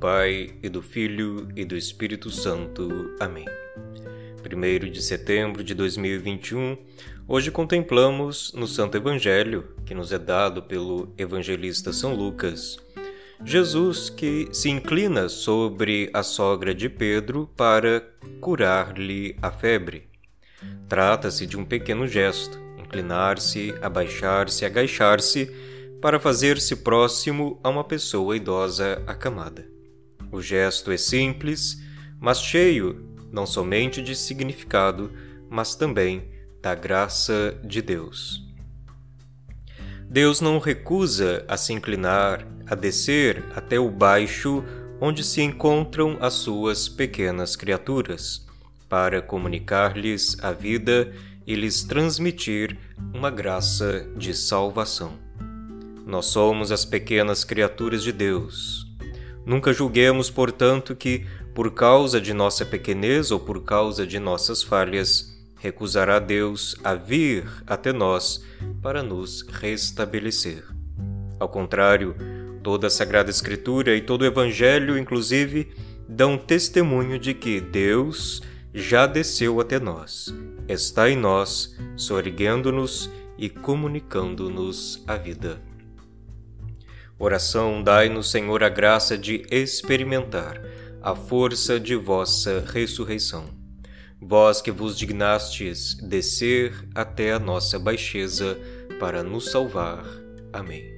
Pai, e do Filho, e do Espírito Santo. Amém. 1 de setembro de 2021, hoje contemplamos no Santo Evangelho, que nos é dado pelo evangelista São Lucas, Jesus que se inclina sobre a sogra de Pedro para curar-lhe a febre. Trata-se de um pequeno gesto, inclinar-se, abaixar-se, agachar-se, para fazer-se próximo a uma pessoa idosa acamada. O gesto é simples, mas cheio não somente de significado, mas também da graça de Deus. Deus não recusa a se inclinar, a descer até o baixo onde se encontram as suas pequenas criaturas, para comunicar-lhes a vida e lhes transmitir uma graça de salvação. Nós somos as pequenas criaturas de Deus. Nunca julguemos, portanto, que, por causa de nossa pequenez ou por causa de nossas falhas, recusará Deus a vir até nós para nos restabelecer. Ao contrário, toda a Sagrada Escritura e todo o Evangelho, inclusive, dão testemunho de que Deus já desceu até nós, está em nós, soerguendo-nos e comunicando-nos a vida. Oração dai-nos, Senhor, a graça de experimentar a força de vossa ressurreição. Vós que vos dignastes descer até a nossa baixeza para nos salvar. Amém.